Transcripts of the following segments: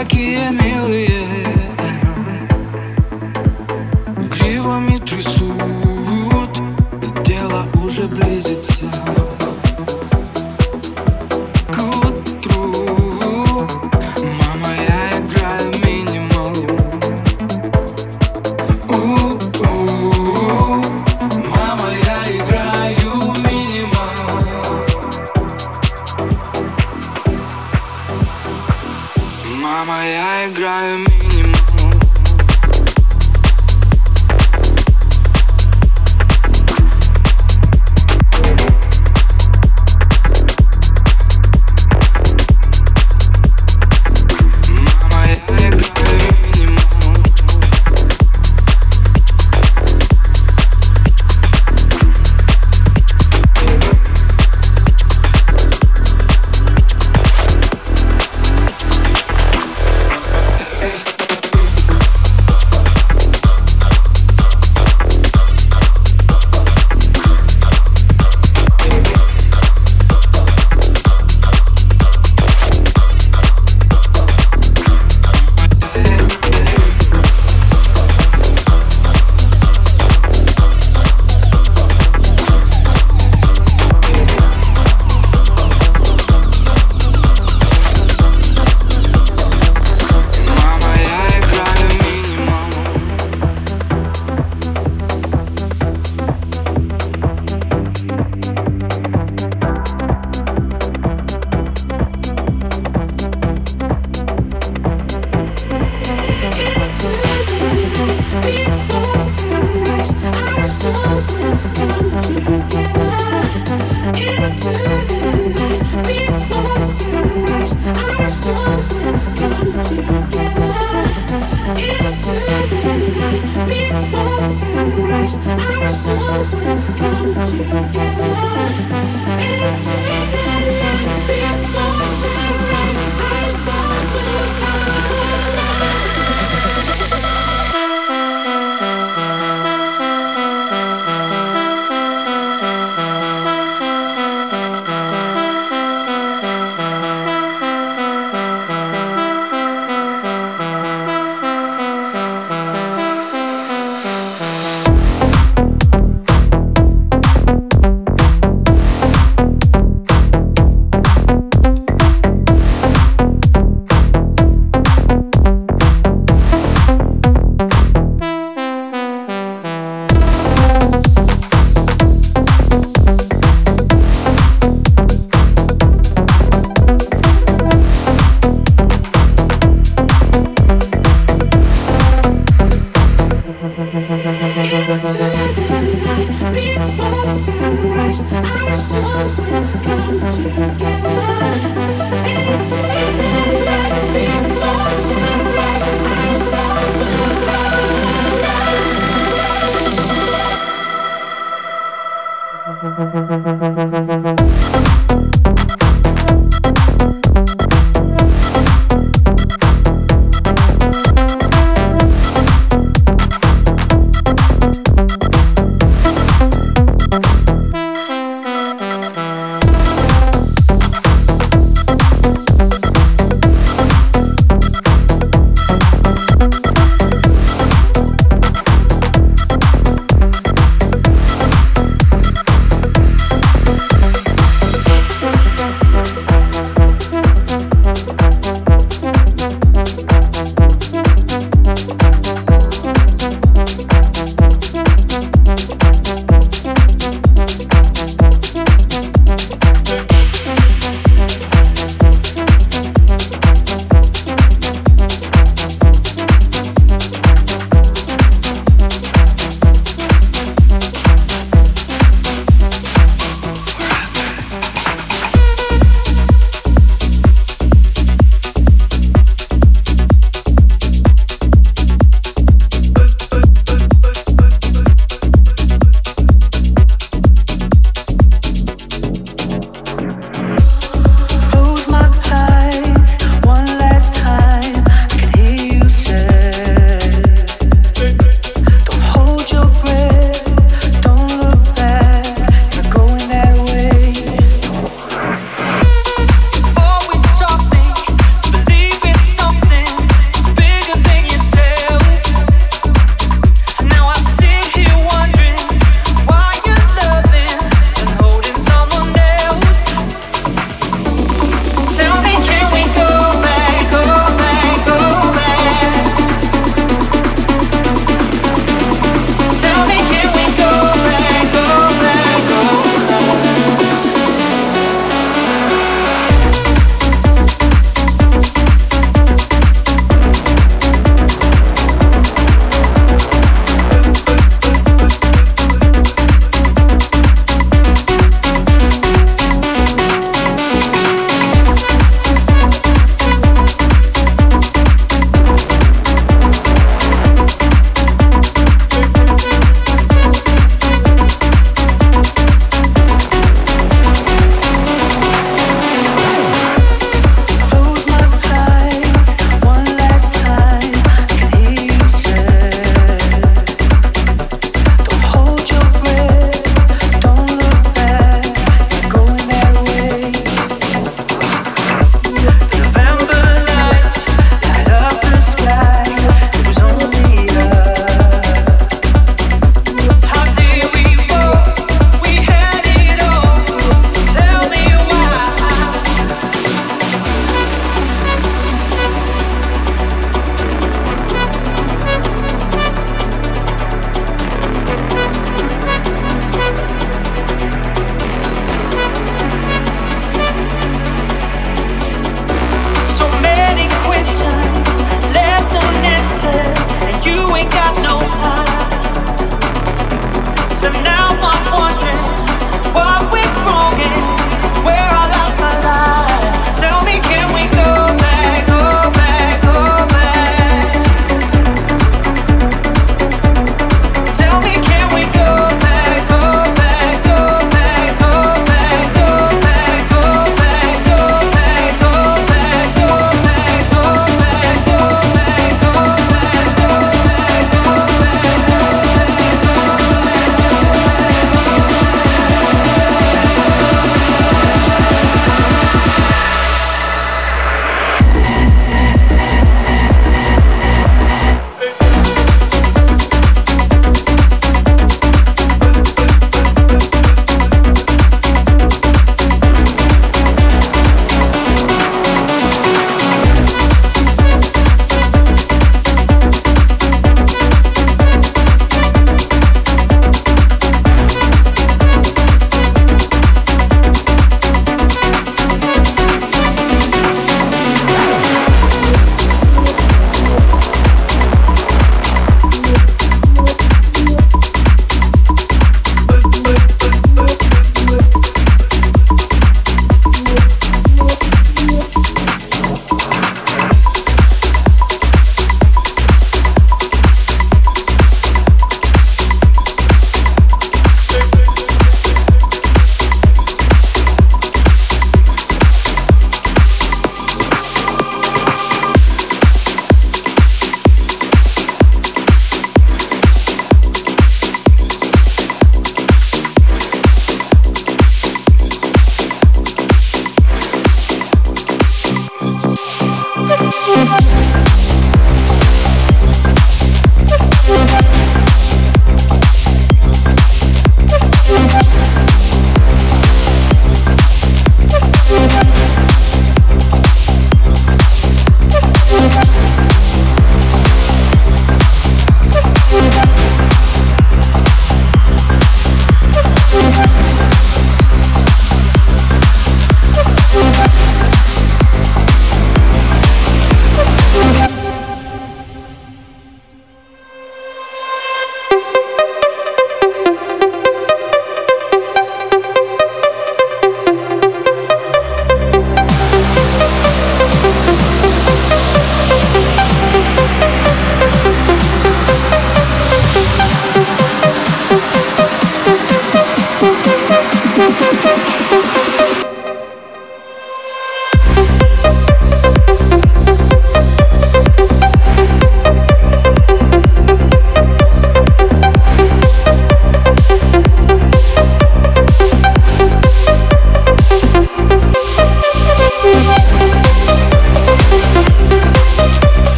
forgive me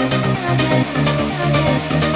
I'm not afraid of